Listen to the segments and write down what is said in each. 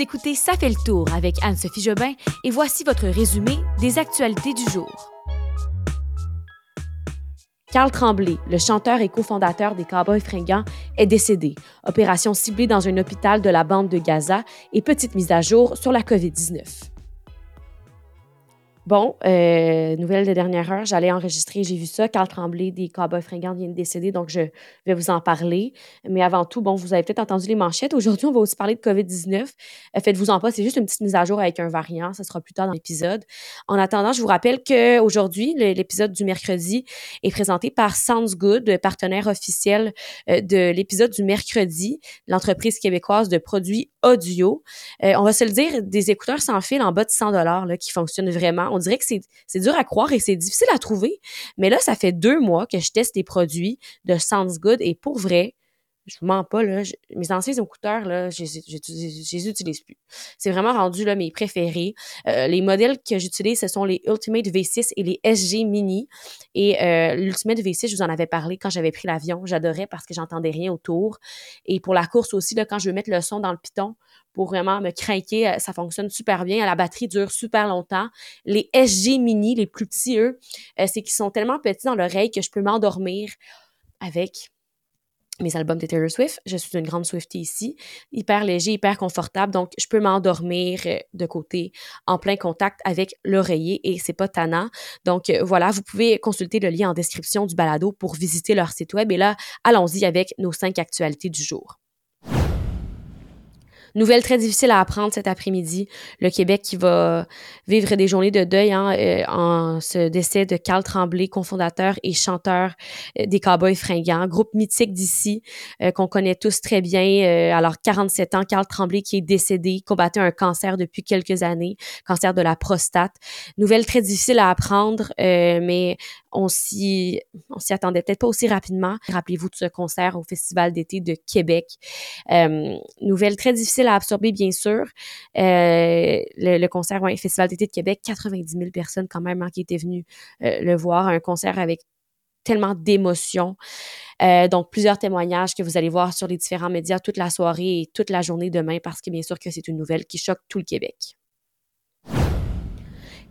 Écoutez Ça fait le tour avec Anne-Sophie Jobin et voici votre résumé des actualités du jour. Carl Tremblay, le chanteur et cofondateur des Cowboys fringants, est décédé. Opération ciblée dans un hôpital de la bande de Gaza et petite mise à jour sur la COVID-19. Bon, euh, nouvelle de dernière heure, j'allais enregistrer, j'ai vu ça. Carl Tremblay des Cowboys fringants vient de décéder, donc je vais vous en parler. Mais avant tout, bon, vous avez peut-être entendu les manchettes. Aujourd'hui, on va aussi parler de COVID-19. Euh, faites-vous en pas, c'est juste une petite mise à jour avec un variant. Ça sera plus tard dans l'épisode. En attendant, je vous rappelle qu'aujourd'hui, l'épisode du mercredi est présenté par Sounds Good, partenaire officiel euh, de l'épisode du mercredi, l'entreprise québécoise de produits audio. On va se le dire, des écouteurs sans fil en bas de 100 dollars qui fonctionnent vraiment. Dirait que c'est dur à croire et c'est difficile à trouver. Mais là, ça fait deux mois que je teste des produits de Sounds Good et pour vrai, je vous mens pas, là, mes anciens écouteurs, là, je les utilise plus. C'est vraiment rendu là, mes préférés. Euh, les modèles que j'utilise, ce sont les Ultimate V6 et les SG Mini. Et euh, l'Ultimate V6, je vous en avais parlé quand j'avais pris l'avion. J'adorais parce que j'entendais rien autour. Et pour la course aussi, là, quand je veux mettre le son dans le piton pour vraiment me craquer, euh, ça fonctionne super bien. La batterie dure super longtemps. Les SG Mini, les plus petits, eux, c'est qu'ils sont tellement petits dans l'oreille que je peux m'endormir avec mes albums de Taylor Swift. Je suis une grande Swiftie ici. Hyper léger, hyper confortable. Donc, je peux m'endormir euh, de côté en plein contact avec l'oreiller et c'est pas tannant. Donc, euh, voilà, vous pouvez consulter le lien en description du balado pour visiter leur site web. Et là, allons-y avec nos cinq actualités du jour. Nouvelle très difficile à apprendre cet après-midi. Le Québec qui va vivre des journées de deuil hein, euh, en ce décès de Carl Tremblay, cofondateur et chanteur euh, des Cowboys fringants, groupe mythique d'ici euh, qu'on connaît tous très bien. alors 47 ans, Carl Tremblay qui est décédé, combattait un cancer depuis quelques années, cancer de la prostate. Nouvelle très difficile à apprendre, mais on s'y on s'y attendait peut-être pas aussi rapidement. Rappelez-vous de ce concert au Festival d'été de Québec. nouvelle très difficile à absorber, bien sûr. Euh, le, concert, ouais, Festival d'été de Québec, 90 000 personnes quand même hein, qui étaient venues euh, le voir. Un concert avec tellement d'émotions. Euh, donc, plusieurs témoignages que vous allez voir sur les différents médias toute la soirée et toute la journée demain parce que bien sûr que c'est une nouvelle qui choque tout le Québec.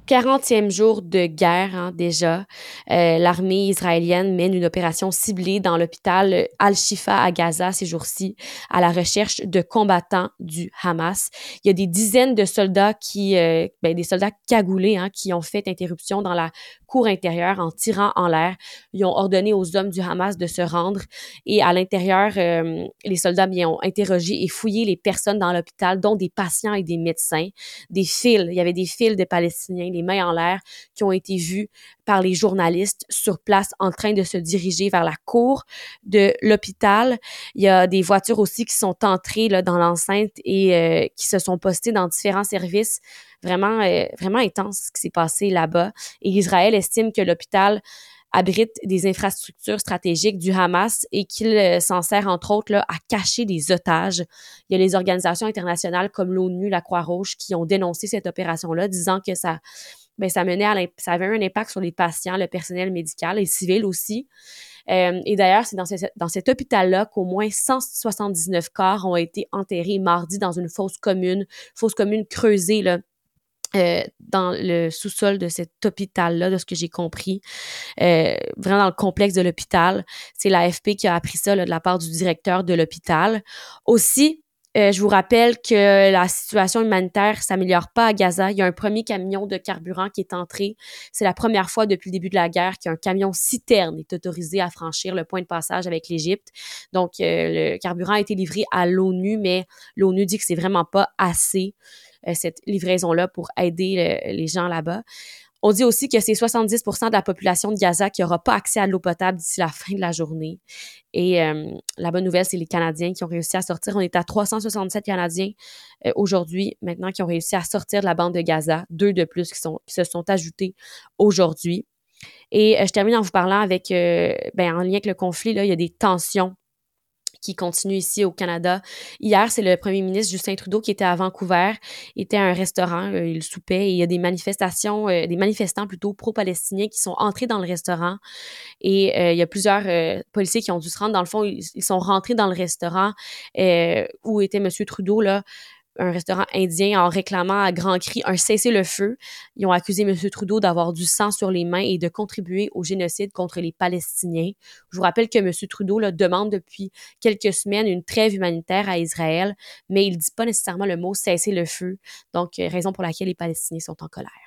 40e jour de guerre hein, déjà. Euh, l'armée israélienne mène une opération ciblée dans l'hôpital Al-Shifa à Gaza ces jours-ci à la recherche de combattants du Hamas. Il y a des dizaines de soldats qui, euh, ben, des soldats cagoulés hein, qui ont fait interruption dans la cour intérieure en tirant en l'air. Ils ont ordonné aux hommes du Hamas de se rendre et à l'intérieur, euh, les soldats bien, ont interrogé et fouillé les personnes dans l'hôpital, dont des patients et des médecins, des fils. Il y avait des fils de Palestiniens, les mains en l'air, qui ont été vus par les journalistes sur place en train de se diriger vers la cour de l'hôpital. Il y a des voitures aussi qui sont entrées là, dans l'enceinte et euh, qui se sont postées dans différents services vraiment, euh, vraiment intense ce qui s'est passé là-bas. Et Israël estime que l'hôpital abrite des infrastructures stratégiques du Hamas et qu'il euh, s'en sert entre autres là, à cacher des otages. Il y a les organisations internationales comme l'ONU, la Croix-Rouge qui ont dénoncé cette opération-là, disant que ça, ben, ça menait à ça avait un impact sur les patients, le personnel médical et civil aussi. Euh, et d'ailleurs, c'est dans, cet hôpital-là qu'au moins 179 corps ont été enterrés mardi dans une fosse commune, fosse commune creusée là, euh, dans le sous-sol de cet hôpital-là, de ce que j'ai compris, euh, vraiment dans le complexe de l'hôpital. C'est l'AFP qui a appris ça de la part du directeur de l'hôpital. Aussi, euh, je vous rappelle que la situation humanitaire s'améliore pas à Gaza. Il y a un premier camion de carburant qui est entré. C'est la première fois depuis le début de la guerre qu'un camion citerne est autorisé à franchir le point de passage avec l'Égypte. Donc, le carburant a été livré à l'ONU, mais l'ONU dit que c'est vraiment pas assez. Euh, cette livraison-là pour aider les gens là-bas. On dit aussi que c'est 70% de la population de Gaza qui n'aura pas accès à l'eau potable d'ici la fin de la journée. Et euh, la bonne nouvelle, c'est les Canadiens qui ont réussi à sortir. On est à 367 Canadiens euh, aujourd'hui, maintenant, qui ont réussi à sortir de la bande de Gaza. Deux de plus qui, se sont ajoutés aujourd'hui. Et je termine en vous parlant avec, ben, en lien avec le conflit, là, il y a des tensions qui continue ici au Canada. Hier, c'est le premier ministre Justin Trudeau qui était à Vancouver, était à un restaurant, euh, il soupait et il y a des manifestations, euh, des manifestants plutôt pro-palestiniens qui sont entrés dans le restaurant et euh, il y a plusieurs policiers qui ont dû se rendre. Dans le fond, ils, sont rentrés dans le restaurant où était Monsieur Trudeau là un restaurant indien en réclamant à grands cris un cessez-le-feu. Ils ont accusé M. Trudeau d'avoir du sang sur les mains et de contribuer au génocide contre les Palestiniens. Je vous rappelle que M. Trudeau là, demande depuis quelques semaines une trêve humanitaire à Israël, mais il ne dit pas nécessairement le mot cessez-le-feu. Donc, raison pour laquelle les Palestiniens sont en colère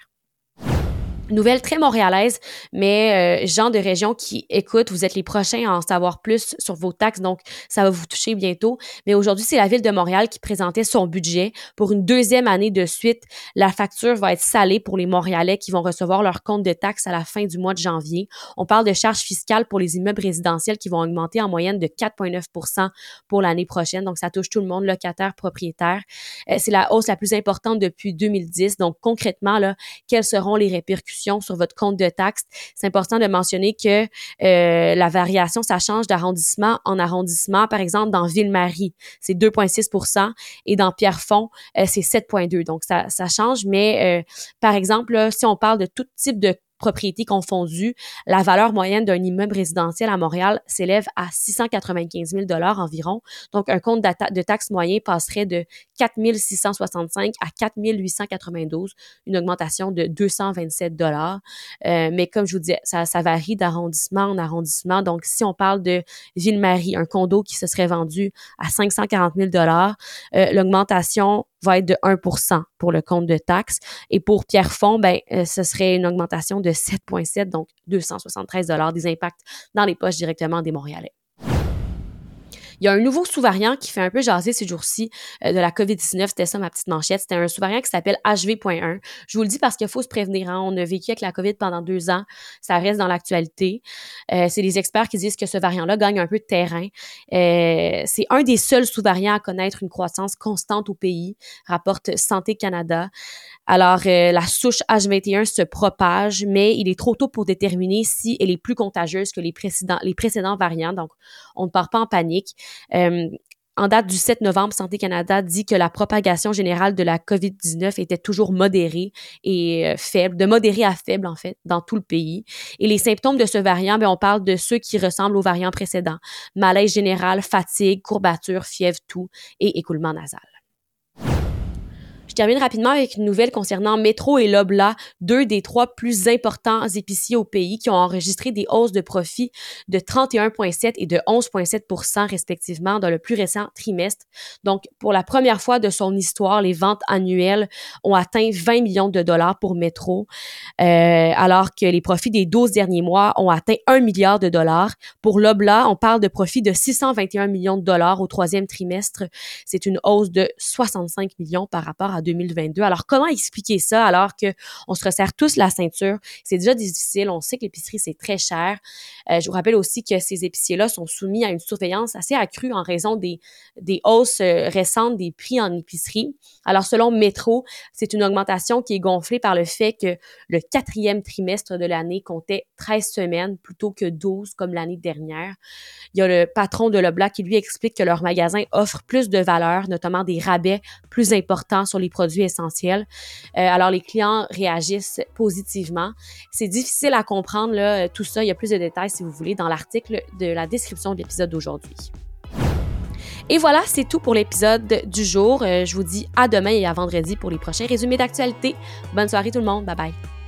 nouvelle très montréalaise, mais euh, gens de région qui écoutent, vous êtes les prochains à en savoir plus sur vos taxes, donc ça va vous toucher bientôt. Mais aujourd'hui, c'est la ville de Montréal qui présentait son budget pour une deuxième année de suite. La facture va être salée pour les Montréalais qui vont recevoir leur compte de taxes à la fin du mois de janvier. On parle de charges fiscales pour les immeubles résidentiels qui vont augmenter en moyenne de 4,9% pour l'année prochaine. Donc, ça touche tout le monde, locataire, propriétaire. Euh, c'est la hausse la plus importante depuis 2010. Donc, concrètement, là, quelles seront les répercussions sur votre compte de taxes. C'est important de mentionner que euh, la variation, ça change d'arrondissement en arrondissement. Par exemple, dans Ville-Marie, c'est 2,6% et dans Pierrefonds, euh, c'est 7,2 Donc, ça, change. Mais, euh, par exemple, si on parle de tout type de propriétés confondues, la valeur moyenne d'un immeuble résidentiel à Montréal s'élève à 695 000 environ. Donc, un compte de taxe moyen passerait de 4 665 à 4 892, une augmentation de 227 dollars. Euh, mais comme je vous disais, ça, ça varie d'arrondissement en arrondissement. Donc, si on parle de Ville-Marie, un condo qui se serait vendu à 540 000 dollars, euh, l'augmentation va être de 1 pour le compte de taxes. Et pour Pierrefonds, ben, euh, ce serait une augmentation de 7,7, donc 273 des impacts dans les poches directement des Montréalais. Il y a un nouveau sous-variant qui fait un peu jaser ces jours-ci euh, de la COVID-19. C'était ça ma petite manchette. C'était un sous-variant qui s'appelle HV.1. Je vous le dis parce qu'il faut se prévenir. Hein. On a vécu avec la COVID pendant deux ans. Ça reste dans l'actualité. Euh, c'est les experts qui disent que ce variant-là gagne un peu de terrain. Euh, c'est un des seuls sous-variants à connaître une croissance constante au pays, rapporte Santé Canada. Alors, la souche H21 se propage, mais il est trop tôt pour déterminer si elle est plus contagieuse que les précédents, les précédents variants. Donc, on ne part pas en panique. Euh, en date du 7 novembre, Santé Canada dit que la propagation générale de la COVID-19 était toujours modérée et euh, faible, de modéré à faible en fait, dans tout le pays. Et les symptômes de ce variant, bien, on parle de ceux qui ressemblent au variant précédent. Malaise général, fatigue, courbature, fièvre, toux et écoulement nasal. Je termine rapidement avec une nouvelle concernant Metro et Lobla, deux des trois plus importants épiciers au pays qui ont enregistré des hausses de profit de 31,7 et de 11,7% respectivement dans le plus récent trimestre. Donc, pour la première fois de son histoire, les ventes annuelles ont atteint 20 millions de dollars pour Metro, euh, alors que les profits des 12 derniers mois ont atteint 1 milliard de dollars. Pour Lobla, on parle de profits de 621 millions de dollars au troisième trimestre. C'est une hausse de 65 millions par rapport à 2022. Alors, comment expliquer ça alors que on se resserre tous la ceinture? C'est déjà difficile. On sait que l'épicerie, c'est très cher. Euh, je vous rappelle aussi que ces épiciers-là sont soumis à une surveillance assez accrue en raison des, des hausses euh, récentes des prix en épicerie. Alors, selon Métro, c'est une augmentation qui est gonflée par le fait que le quatrième trimestre de l'année comptait 13 semaines plutôt que 12 comme l'année dernière. Il y a le patron de Leblanc qui lui explique que leur magasin offre plus de valeur, notamment des rabais plus importants sur les produits essentiels. Euh, alors, les clients réagissent positivement. C'est difficile à comprendre, là, tout ça. Il y a plus de détails, si vous voulez, dans l'article de la description de l'épisode d'aujourd'hui. Et voilà, c'est tout pour l'épisode du jour. Euh, je vous dis à demain et à vendredi pour les prochains résumés d'actualité. Bonne soirée tout le monde. Bye bye.